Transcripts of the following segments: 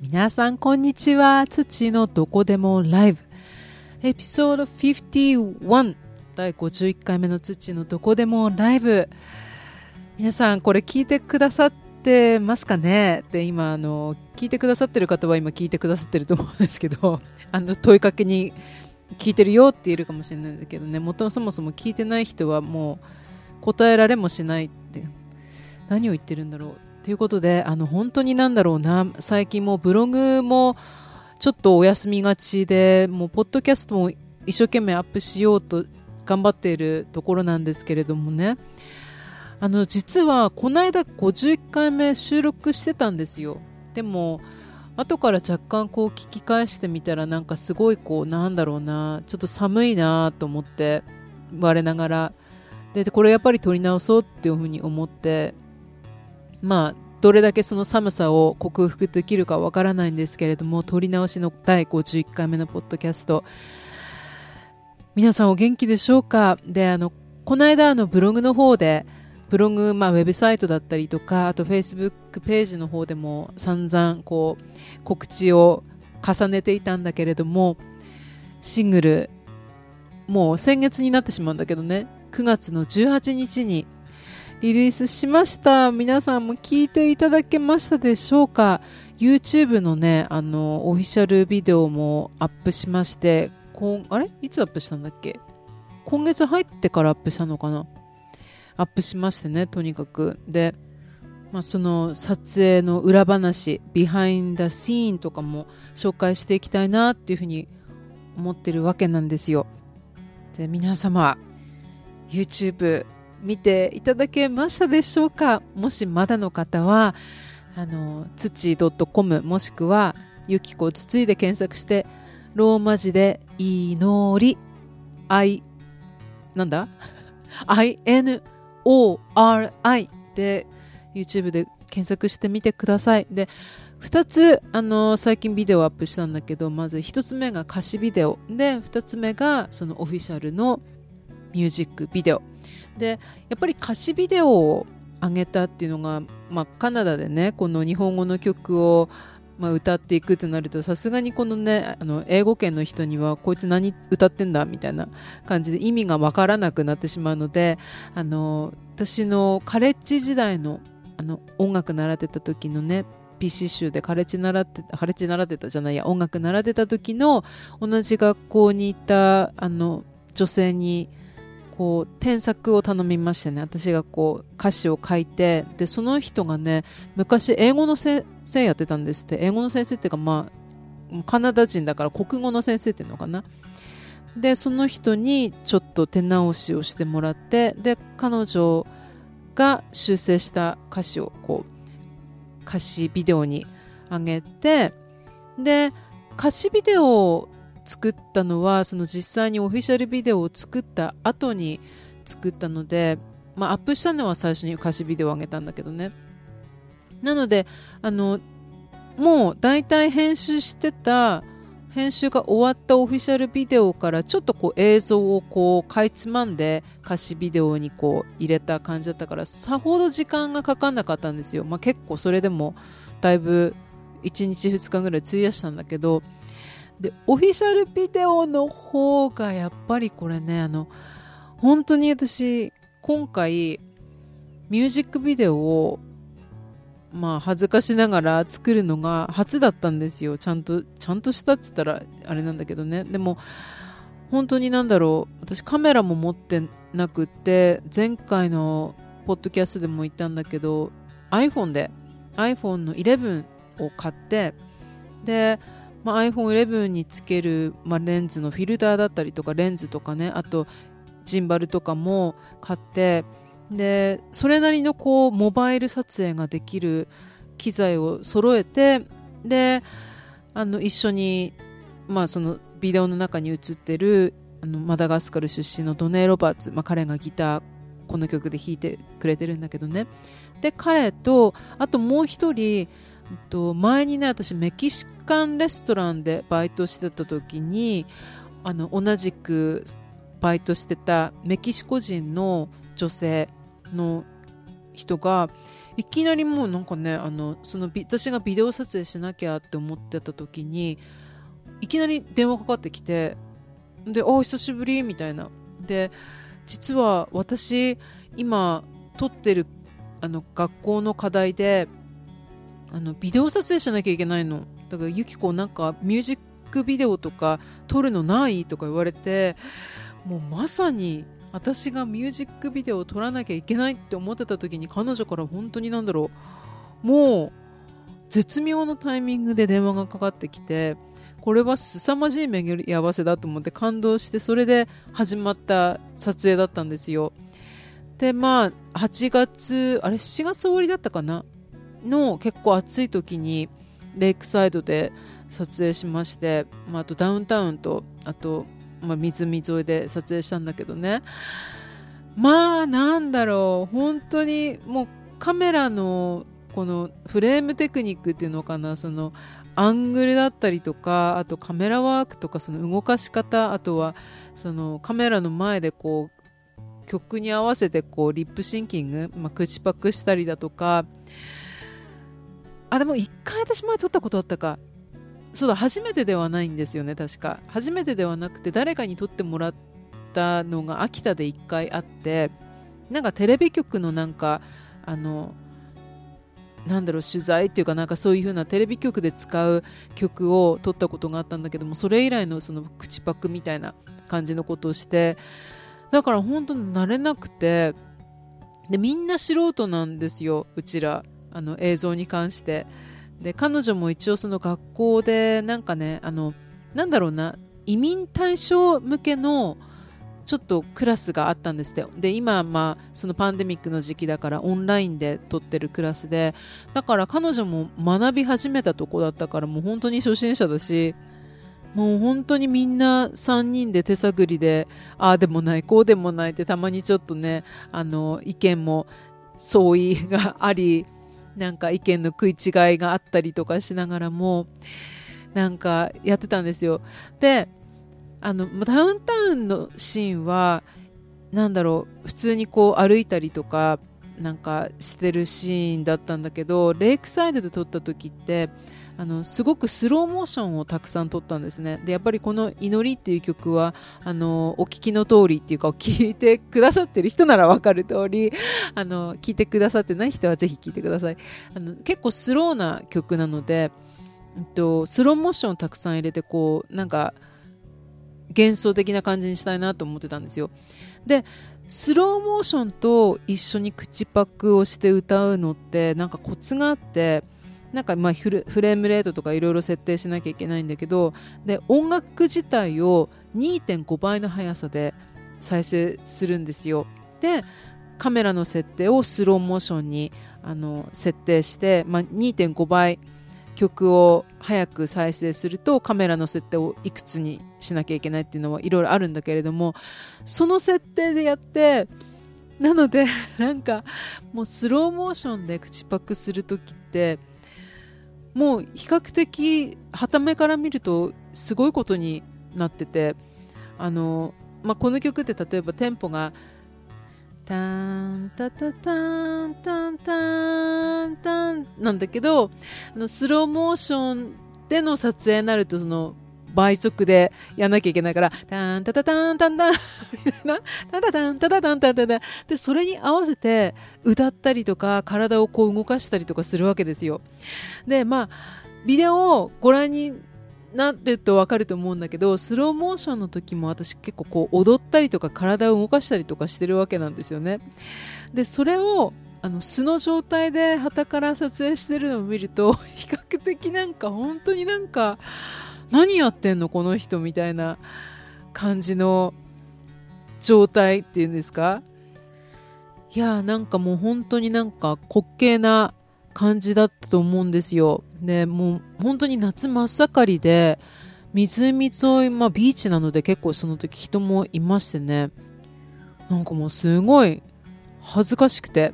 皆さんこんにちは。土のどこでもライブ。エピソード51第51回目の土のどこでもライブ。皆さんこれ聞いてくださってますかね？で今あの聞いてくださってる方は今聞いてくださってると思うんですけど あの問いかけに聞いてるよって言えるかもしれないんだけどね。もとそもそも聞いてない人はもう答えられもしないって。何を言ってるんだろう。ということであの本当になんだろうな。最近もブログもちょっとお休みがちでもうポッドキャストも一生懸命アップしようと頑張っているところなんですけれどもね。あの実はこの間51回目収録してたんですよ。でも後から若干こう聞き返してみたらなんかすごいこうなんだろうな。ちょっと寒いなと思って我ながら。でこれやっぱり撮り直そうっていうふうに思ってまあどれだけその寒さを克服できるかわからないんですけれども撮り直しの第51回目のポッドキャスト。皆さんお元気でしょうか？であのこの間あのブログの方でブログ、まあ、ウェブサイトだったりとかあとフェイスブックページの方でも散々こう告知を重ねていたんだけれどもシングルもう先月になってしまうんだけどね。9月の18日にリリースしました。皆さんも聞いていただけましたでしょうか？YouTube のねあのオフィシャルビデオもアップしましてこあれ？いつアップしたんだっけ？今月入ってからアップしたのかな？アップしましてねとにかく。で、まあ、その撮影の裏話ビハインダシーンとかも紹介していきたいなっていうふうに思ってるわけなんですよ。で皆様 YouTube 見ていただけましたでしょうか？もしまだの方はあの土 .com もしくはゆきこつついで検索してローマ字で祈り I なんだ ?INORI で YouTube で検索してみてください。で2つあの最近ビデオアップしたんだけどまず1つ目が歌詞ビデオ。で2つ目がそのオフィシャルのミュージックビデオ。でやっぱり歌詞ビデオを上げたっていうのが、まあ、カナダでねこの日本語の曲を、まあ、歌っていくとなるとさすがにこのねあの英語圏の人にはこいつ何歌ってんだみたいな感じで意味がわからなくなってしまうのであの私のカレッジ時代のあの音楽習ってた時のね PC 集でカレッジ習ってたカレッジ習ってたじゃないや音楽習ってた時の同じ学校にいたあの女性にこう添削を頼みましてね私がこう歌詞を書いてでその人がね昔英語の先生やってたんですって。英語の先生っていうかまあカナダ人だから国語の先生っていうのかな。でその人にちょっと手直しをしてもらってで彼女が修正した歌詞をこう歌詞ビデオに上げてで歌詞ビデオ作ったのはその実際にオフィシャルビデオを作った後に作ったので、まあ、アップしたのは最初に歌詞ビデオを上げたんだけどね。なのであのもう大体編集してた編集が終わったオフィシャルビデオからちょっとこう映像をこうかいつまんで歌詞ビデオにこう入れた感じだったからさほど時間がかかんなかったんですよ、まあ、結構それでもだいぶ1日2日ぐらい費やしたんだけどでオフィシャルビデオの方がやっぱりこれねあの本当に私今回ミュージックビデオをまあ恥ずかしながら作るのが初だったんですよ。ちゃんとちゃんとしたっつったらあれなんだけどね。でも本当になんだろう。私カメラも持ってなくって前回のポッドキャストでも言ったんだけど iPhone で iPhone の11を買ってでまあ、iPhone11 につける、まあ、レンズのフィルターだったりとかレンズとかねあとジンバルとかも買ってでそれなりのこうモバイル撮影ができる機材を揃えてであの一緒に、まあ、そのビデオの中に映ってるあのマダガスカル出身のドネー・ロバーツ、まあ、彼がギターこの曲で弾いてくれてるんだけどね。で彼とあともう一人と前にね私メキシカンレストランでバイトしてた時にあの同じくバイトしてたメキシコ人の女性の人がいきなりもうなんかねあのその私がビデオ撮影しなきゃって思ってた時にいきなり電話かかってきてで「あ久しぶり」みたいな。で実は私今撮ってるあの学校の課題であのビデオ撮影しなきゃいけないの。だからユキコなんかミュージックビデオとか撮るのないとか言われてもうまさに私がミュージックビデオを撮らなきゃいけないって思ってた時に彼女から本当になんだろう。もう絶妙なタイミングで電話がかかってきてこれは凄まじい巡り合わせだと思って感動してそれで始まった撮影だったんですよ。でまあ8月あれ7月終わりだったかなの結構暑い時にレイクサイドで撮影しまして、まあ、あとダウンタウンとあとまあ、湖沿いで撮影したんだけどね。まあなんだろう。本当にもうカメラのこのフレームテクニックっていうのかな。そのアングルだったりとかあとカメラワークとかその動かし方あとはそのカメラの前でこう曲に合わせてこうリップシンキング、まあ、口パクしたりだとかあでも一回私前撮ったことあったか。そうだ初めてではないんですよね確か。初めてではなくて誰かに撮ってもらったのが秋田で1回あってなんかテレビ局のなんかあのなんだろう取材っていうかなんかそういう風なテレビ局で使う曲を撮ったことがあったんだけどもそれ以来のその口パクみたいな感じのことをしてだから本当に慣れなくてでみんな素人なんですようちら。あの映像に関して。で彼女も一応その学校でなんかねあのなんだろうな移民対象向けのちょっとクラスがあったんですってで今まあそのパンデミックの時期だからオンラインで撮ってるクラスでだから彼女も学び始めたとこだったからもう本当に初心者だしもう本当にみんな3人で手探りでああでもないこうでもないってたまにちょっとねあの意見も相違がありなんか意見の食い違いがあったりとかしながらもなんかやってたんですよ。であのダウンタウンのシーンは何だろう普通にこう歩いたりとかなんかしてるシーンだったんだけどレイクサイドで撮った時ってあのすごくスローモーションをたくさん撮ったんですね。でやっぱりこの「祈り」っていう曲はあのお聞きの通りっていうか聞いてくださってる人なら分かる通りあの聞いてくださってない人はぜひ聞いてください。あの結構スローな曲なので、えっと、スローモーションをたくさん入れてこうなんか幻想的な感じにしたいなと思ってたんですよ。でスローモーションと一緒に口パクをして歌うのってなんかコツがあってなんかまあフレームレートとかいろいろ設定しなきゃいけないんだけどで音楽自体を2.5倍の速さで再生するんですよ。でカメラの設定をスローモーションにあの設定して、まあ、2.5倍曲を早く再生するとカメラの設定をいくつにしなきゃいけないっていうのはいろいろあるんだけれどもその設定でやってなのでなんかもうスローモーションで口パクする時ってもう比較的はためから見るとすごいことになっててあの、まあ、この曲って例えばテンポがタンタタタンタンタンタンなんだけどあのスローモーションでの撮影になるとその倍速でやんなきゃいけないから、タンタタタンタンタンみたいな、タンタタンタタタンタタンタンで、それに合わせて歌ったりとか、体をこう動かしたりとかするわけですよ。で、まあ、ビデオをご覧になるとわかると思うんだけど、スローモーションの時も私結構こう踊ったりとか体を動かしたりとかしてるわけなんですよね。で、それをあの素の状態で旗から撮影してるのを見ると比較的なんか本当になんか何やってんのこの人みたいな感じの状態っていうんですか？いやーなんかもう本当になんか滑稽な感じだったと思うんですよ。でもう本当に夏真っ盛りで湖沿い、まあ、ビーチなので結構その時人もいましてね。なんかもうすごい恥ずかしくて。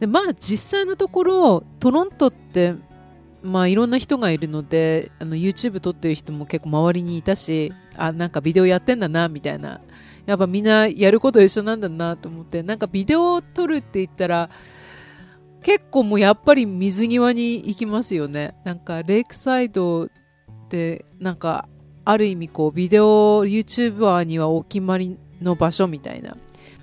でまあ実際のところトロントってまあいろんな人がいるのであの YouTube 撮ってる人も結構周りにいたしあなんかビデオやってんだなみたいな。やっぱみんなやること一緒なんだなと思って。なんかビデオを撮るって言ったら結構もうやっぱり水際に行きますよね。なんかレイクサイドってなんかある意味こうビデオ YouTuber にはお決まりの場所みたいな、ま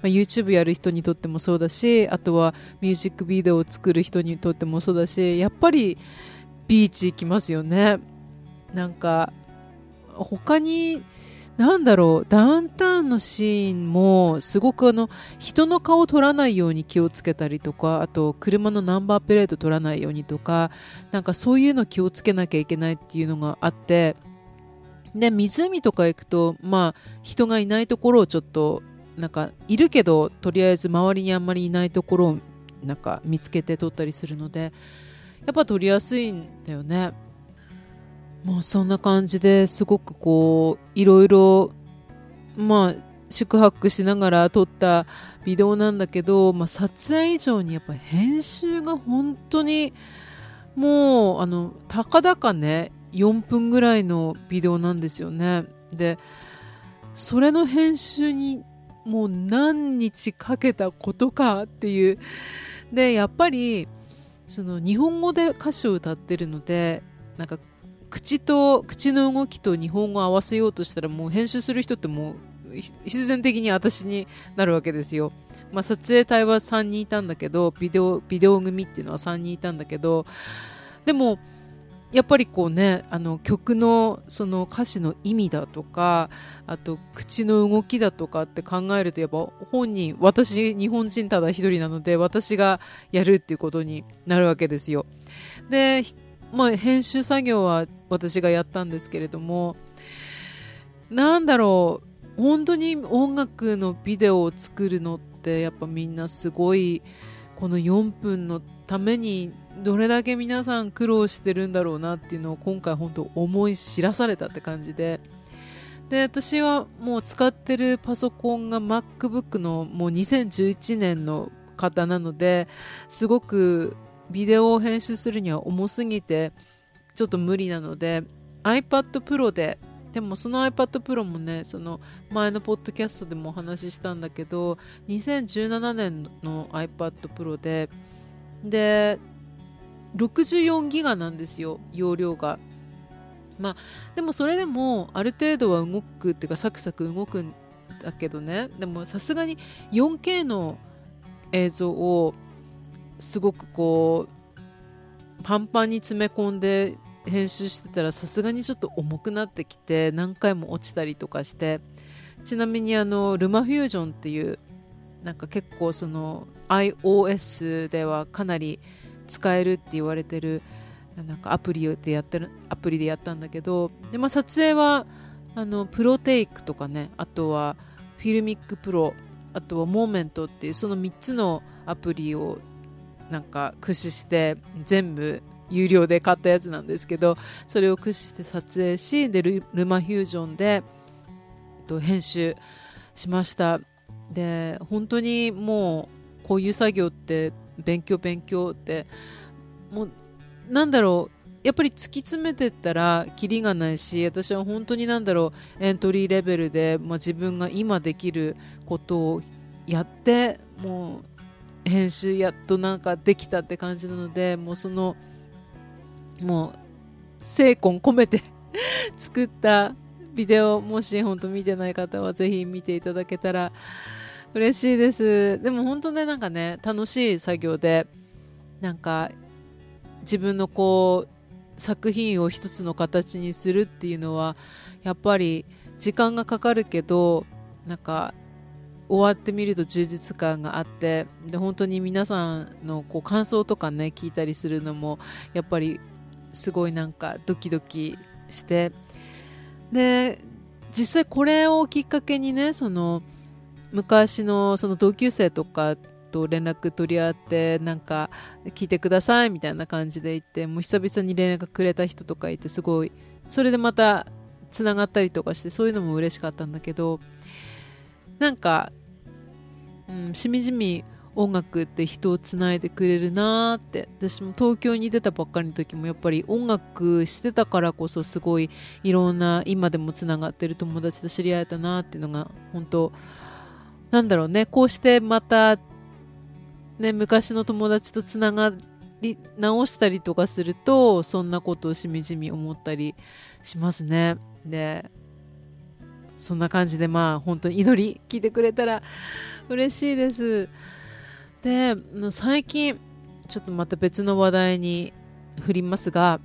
あ、YouTube やる人にとってもそうだしあとはミュージックビデオを作る人にとってもそうだしやっぱりビーチ行きますよね。なんか他になんだろうダウンタウンのシーンもすごくあの人の顔を撮らないように気をつけたりとかあと車のナンバープレート撮らないようにとかなんかそういうの気をつけなきゃいけないっていうのがあってで湖とか行くとまあ人がいないところをちょっとなんかいるけどとりあえず周りにあんまりいないところをなんか見つけて撮ったりするのでやっぱ撮りやすいんだよね。まあそんな感じですごくこういろいろまあ宿泊しながら撮ったビデオなんだけど、まあ、撮影以上にやっぱ編集が本当にもうあのたかだかね4分ぐらいのビデオなんですよねでそれの編集にもう何日かけたことかっていうでやっぱりその日本語で歌詞を歌ってるのでなんか口と口の動きと日本語を合わせようとしたらもう編集する人ってもう必然的に私になるわけですよ。まあ、撮影隊は3人いたんだけどビデオビデオ組っていうのは3人いたんだけどでもやっぱりこうねあの曲のその歌詞の意味だとかあと口の動きだとかって考えるとやっぱ本人私日本人ただ一人なので私がやるっていうことになるわけですよ。でまあ、編集作業は私がやったんですけれどもなんだろう本当に音楽のビデオを作るのってやっぱみんなすごいこの4分のためにどれだけ皆さん苦労してるんだろうなっていうのを今回本当思い知らされたって感じで。で私はもう使ってるパソコンが MacBook のもう2011年の方なのですごくビデオを編集するには重すぎてちょっと無理なので iPad Pro ででもその iPad Pro もねその前のポッドキャストでもお話ししたんだけど2017年の iPad Pro でで64ギガなんですよ容量が。まあでもそれでもある程度は動くっていうかサクサク動くんだけどね。でもさすがに 4K の映像をすごくこうパンパンに詰め込んで編集してたらさすがにちょっと重くなってきて何回も落ちたりとかして。ちなみにあのルマフュージョンっていうなんか結構その iOS ではかなり使えるって言われてるなんかアプリでやってるアプリでやったんだけどで、まあ、撮影はあの ProTake とかねあとは Filmic Pro あとは Moment っていうその3つのアプリをなんか駆使して全部有料で買ったやつなんですけどそれを駆使して撮影しで LumaFusion でと編集しました。で本当にもうこういう作業って勉強勉強って。もうなんだろう。やっぱり突き詰めてったらキリがないし私は本当になんだろう。エントリーレベルで、まあ、自分が今できることをやってもう編集やっとなんかできたって感じなのでもうそのもう精魂込めて 作ったビデオもし本当見てない方はぜひ見ていただけたら嬉しいです。でも本当ねなんかね楽しい作業でなんか自分のこう作品を一つの形にするっていうのはやっぱり時間がかかるけどなんか終わってみると充実感があってで本当に皆さんのこう感想とかね聞いたりするのもやっぱりすごいなんかドキドキして。で実際これをきっかけにねその昔のその同級生とかと連絡取り合ってなんか聞いてくださいみたいな感じで言ってもう久々に連絡くれた人とかいてすごいそれでまたつながったりとかしてそういうのも嬉しかったんだけどなんかうん、しみじみ音楽って人をつないでくれるなーって。私も東京に出たばっかりの時もやっぱり音楽してたからこそすごいいろんな今でもつながってる友達と知り合えたなっていうのが本当なんだろうねこうしてまたね、昔の友達とつながり直したりとかするとそんなことをしみじみ思ったりしますね。でそんな感じでまあ本当に祈り聞いてくれたら 嬉しいです。で最近ちょっとまた別の話題に振りますが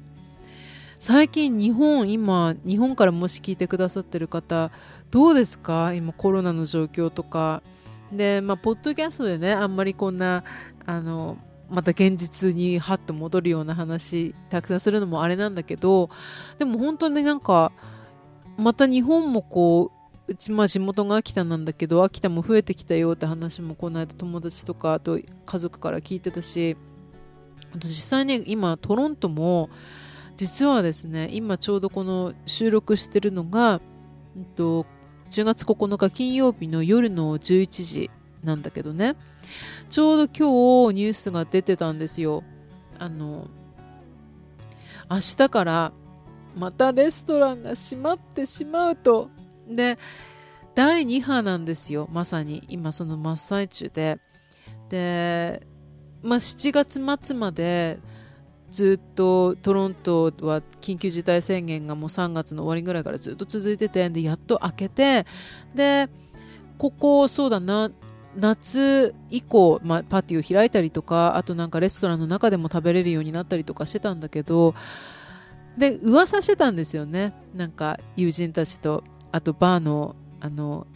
最近日本今日本からもし聞いてくださってる方どうですか？今コロナの状況とか。でまあポッドキャストでねあんまりこんなあのまた現実にハッと戻るような話たくさんするのもあれなんだけどでも本当になんかまた日本もこううちまあ地元が秋田なんだけど秋田も増えてきたよって話もこの間友達とかあと家族から聞いてたしあと実際に今トロントも実はですね今ちょうどこの収録してるのが、えっと、10月9日金曜日の夜の11時なんだけどね。ちょうど今日ニュースが出てたんですよ。あの明日からまたレストランが閉まってしまうと。で第2波なんですよ。まさに。今その真っ最中で。で、まあ、7月末までずっとトロントは緊急事態宣言がもう3月の終わりぐらいからずっと続いててでやっと明けてでここそうだな夏以降、まあ、パーティーを開いたりとかあとなんかレストランの中でも食べれるようになったりとかしてたんだけどで噂してたんですよね。なんか友人たちとあとバーのあの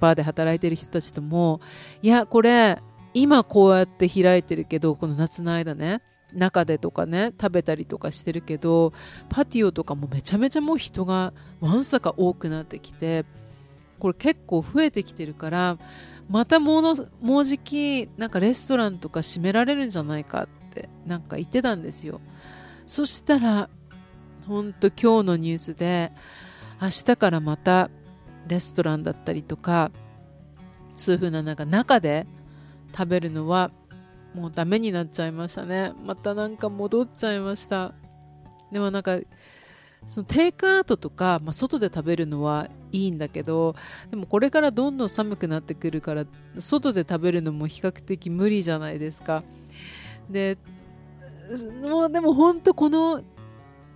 バーで働いてる人たちともいやこれ今こうやって開いてるけどこの夏の間ね中でとかね食べたりとかしてるけどパティオとかもめちゃめちゃもう人がわんさか多くなってきてこれ結構増えてきてるからまたもうもうじきなんかレストランとか閉められるんじゃないかってなんか言ってたんですよ。そしたらほんと今日のニュースで明日からまたレストランだったりとかそういう風ななんか中で食べるのはもうダメになっちゃいましたね。またなんか戻っちゃいました。でもなんかそのテイクアウトとか、まあ、外で食べるのはいいんだけどでもこれからどんどん寒くなってくるから外で食べるのも比較的無理じゃないですか。でもうでも本当この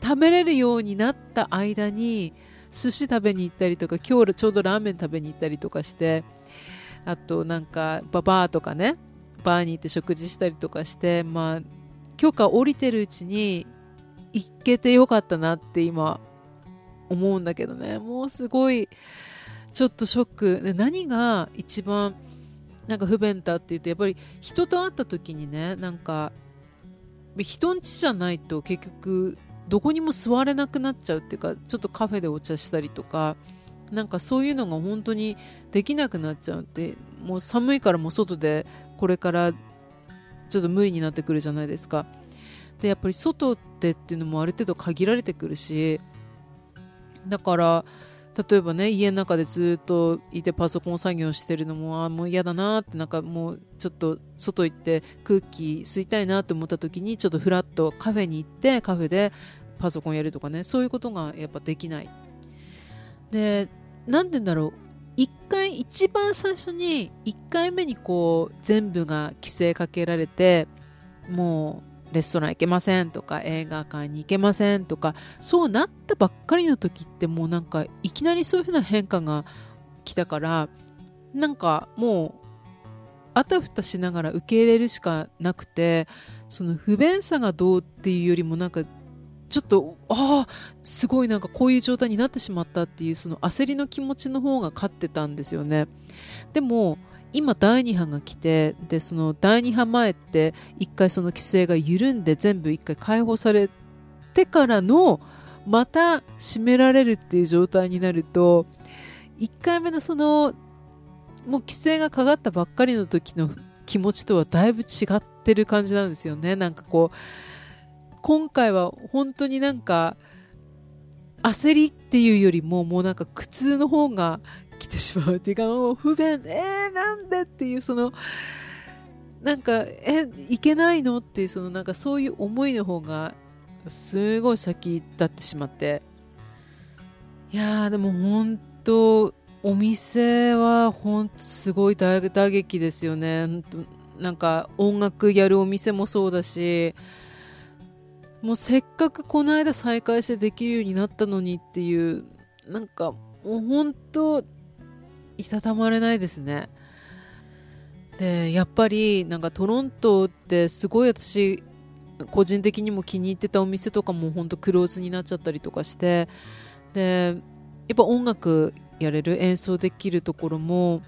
食べれるようになった間に寿司食べに行ったりとか今日ちょうどラーメン食べに行ったりとかしてあとなんかババアとかねバーに行って食事したりとかしてまあ許可降りてるうちに行けてよかったなって今思うんだけどね。もうすごいちょっとショック。で何が一番なんか不便だって言うとやっぱり人と会った時にねなんか人んちじゃないと結局どこにも座れなくなっちゃうっていうかちょっとカフェでお茶したりとかなんかそういうのが本当にできなくなっちゃうってもう寒いからもう外でこれからちょっと無理になってくるじゃないですか。でやっぱり外でっていうのもある程度限られてくるしだから例えばね家の中でずっといてパソコン作業してるのもあもう嫌だなってなんかもうちょっと外行って空気吸いたいなと思った時にちょっとフラッとカフェに行ってカフェでパソコンやるとかねそういうことがやっぱできない。で何て言うんだろう？1回一番最初に1回目にこう全部が規制かけられてもうレストラン行けませんとか映画館に行けませんとかそうなったばっかりの時ってもうなんかいきなりそういう風な変化が来たからなんかもうあたふたしながら受け入れるしかなくてその不便さがどうっていうよりもなんかちょっとああすごいなんかこういう状態になってしまったっていうその焦りの気持ちの方が勝ってたんですよね。でも今第2波が来てでその第2波前って1回その規制が緩んで全部1回解放されてからのまた閉められるっていう状態になると1回目のそのもう規制がかかったばっかりの時の気持ちとはだいぶ違ってる感じなんですよね。なんかこう今回は本当になんか焦りっていうよりももうなんか苦痛の方が来てしまうっていうかもう不便えー、なんでっていうそのなんかえいけないのっていうそのなんかそういう思いの方がすごい先立ってしまって。いやーでも本当お店は本当すごい打撃ですよね。なんか音楽やるお店もそうだしもうせっかくこの間再開してできるようになったのにっていうなんかもう本当いたたまれないですね。でやっぱりなんかトロントってすごい私個人的にも気に入ってたお店とかも本当クローズになっちゃったりとかしてでやっぱ音楽やれる演奏できるところも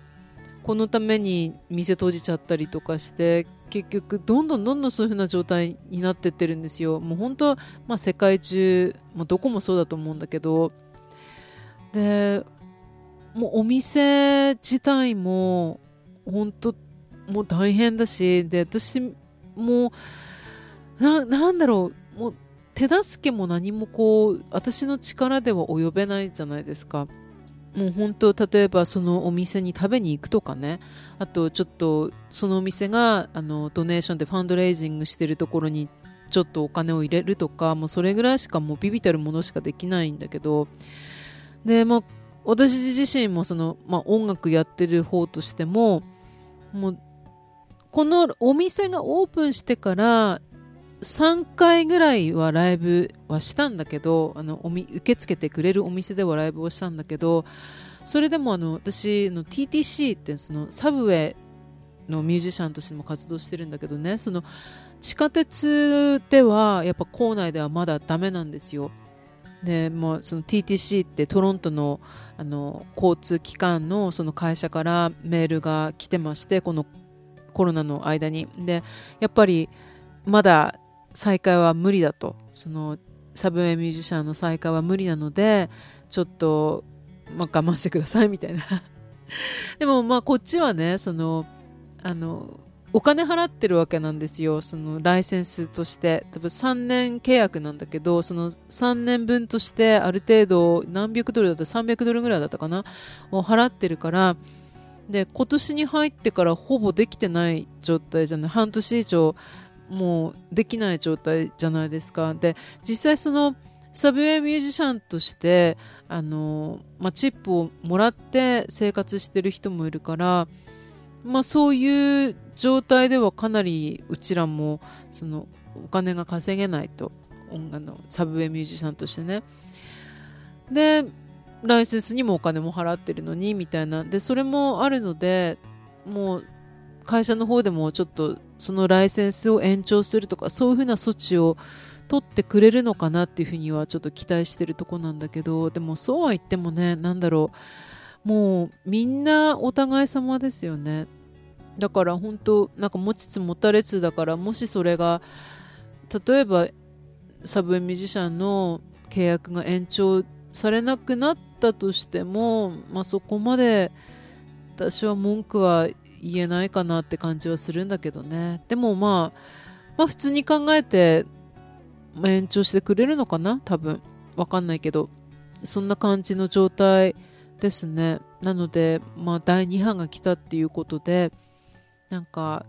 このために店閉じちゃったりとかして結局どんどんどんどんそういう風な状態になってってるんですよ。もう本当、まあ、世界中、まあ、どこもそうだと思うんだけど。でもうお店自体も本当もう大変だしで私もななんだろうもう手助けも何もこう私の力では及べないじゃないですか。もう本当例えばそのお店に食べに行くとかね。あとちょっとそのお店があのドネーションでファンドレイジングしてるところにちょっとお金を入れるとかもうそれぐらいしかもうビビたるものしかできないんだけど。でまあ私自身もその、まあ、音楽やってる方としてももうこのお店がオープンしてから3回ぐらいはライブはしたんだけどあのおみ受け付けてくれるお店ではライブをしたんだけどそれでもあの私の TTC ってそのサブウェイのミュージシャンとしても活動してるんだけどねその地下鉄ではやっぱ構内ではまだダメなんですよ。でもうその TTC ってトロントのあの交通機関のその会社からメールが来てましてこのコロナの間に。でやっぱりまだ再開は無理だと。そのサブウェイミュージシャンの再開は無理なのでちょっと、まあ、我慢してくださいみたいな。でもまあこっちはねそのあのお金払ってるわけなんですよ。そのライセンスとして。多分3年契約なんだけどその3年分としてある程度何百ドルだった300ドルぐらいだったかな？を払ってるからで今年に入ってからほぼできてない状態じゃない？半年以上もうできない状態じゃないですか。で実際そのサブウェイミュージシャンとしてあの、まあ、チップをもらって生活してる人もいるから、まあ、そういう状態ではかなりうちらもそのお金が稼げないと。音楽のサブウェイミュージシャンとしてね。でライセンスにもお金も払ってるのにみたいな。でそれもあるのでもう会社の方でもちょっとそのライセンスを延長するとかそういうふうな措置を取ってくれるのかなっていうふうにはちょっと期待してるとこなんだけどでもそうは言ってもね何だろう。もうみんなお互い様ですよね。だから本当なんか持ちつ持たれつだからもしそれが例えばサブミュージシャンの契約が延長されなくなったとしても、まあ、そこまで私は文句は言えないかなって感じはするんだけどね。でもまあまあ普通に考えて延長してくれるのかな？多分。わかんないけど。そんな感じの状態ですね。なのでまあ第2波が来たっていうことでなんか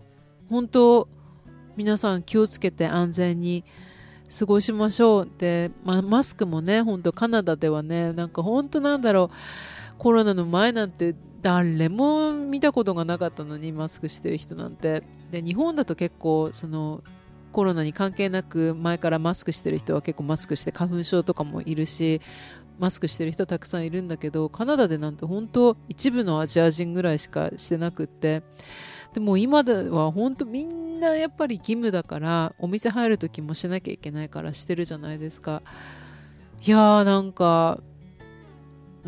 本当皆さん気をつけて安全に過ごしましょうで、まあ、マスクもね本当カナダではねなんか本当なんだろう。コロナの前なんて誰も見たことがなかったのにマスクしてる人なんて。で日本だと結構そのコロナに関係なく前からマスクしてる人は結構マスクして花粉症とかもいるしマスクしてる人たくさんいるんだけどカナダでなんて本当一部のアジア人ぐらいしかしてなくって。でも今では本当みんなやっぱり義務だからお店入る時もしなきゃいけないからしてるじゃないですか。いやーなんか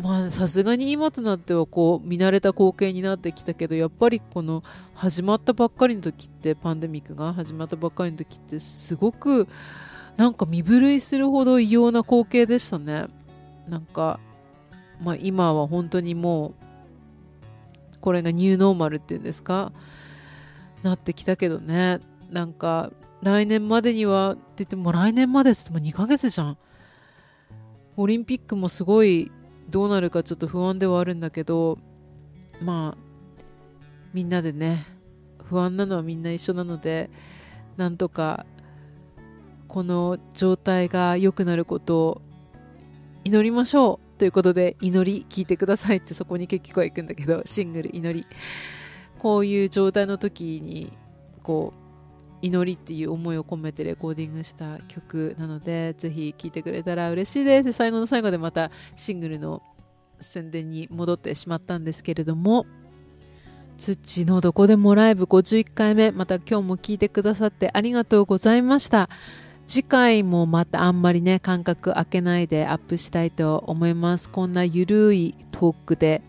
まあさすがに今となってはこう見慣れた光景になってきたけどやっぱりこの始まったばっかりの時ってパンデミックが始まったばっかりの時ってすごくなんか身震いするほど異様な光景でしたね。なんか、まあ、今は本当にもうこれがニューノーマルっていうんですか？なってきたけどね。なんか来年までにはって言っても来年までっつっても2ヶ月じゃん。オリンピックもすごいどうなるかちょっと不安ではあるんだけどまあみんなでね不安なのはみんな一緒なのでなんとかこの状態が良くなることを祈りましょうということで祈り聞いてくださいってそこに結局は行くんだけどシングル祈り。こういう状態の時にこう祈りっていう思いを込めてレコーディングした曲なのでぜひ聴いてくれたら嬉しいです。最後の最後でまたシングルの宣伝に戻ってしまったんですけれども。ツッチのどこでもライブ51回目また今日も聞いてくださってありがとうございました。次回もまたあんまりね間隔空けないでアップしたいと思います。こんなゆるいトークで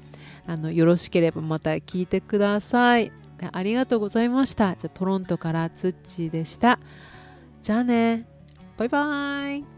あのよろしければまた聞いてください。ありがとうございました。じゃトロントからツッチーでした。じゃあね。バイバイ。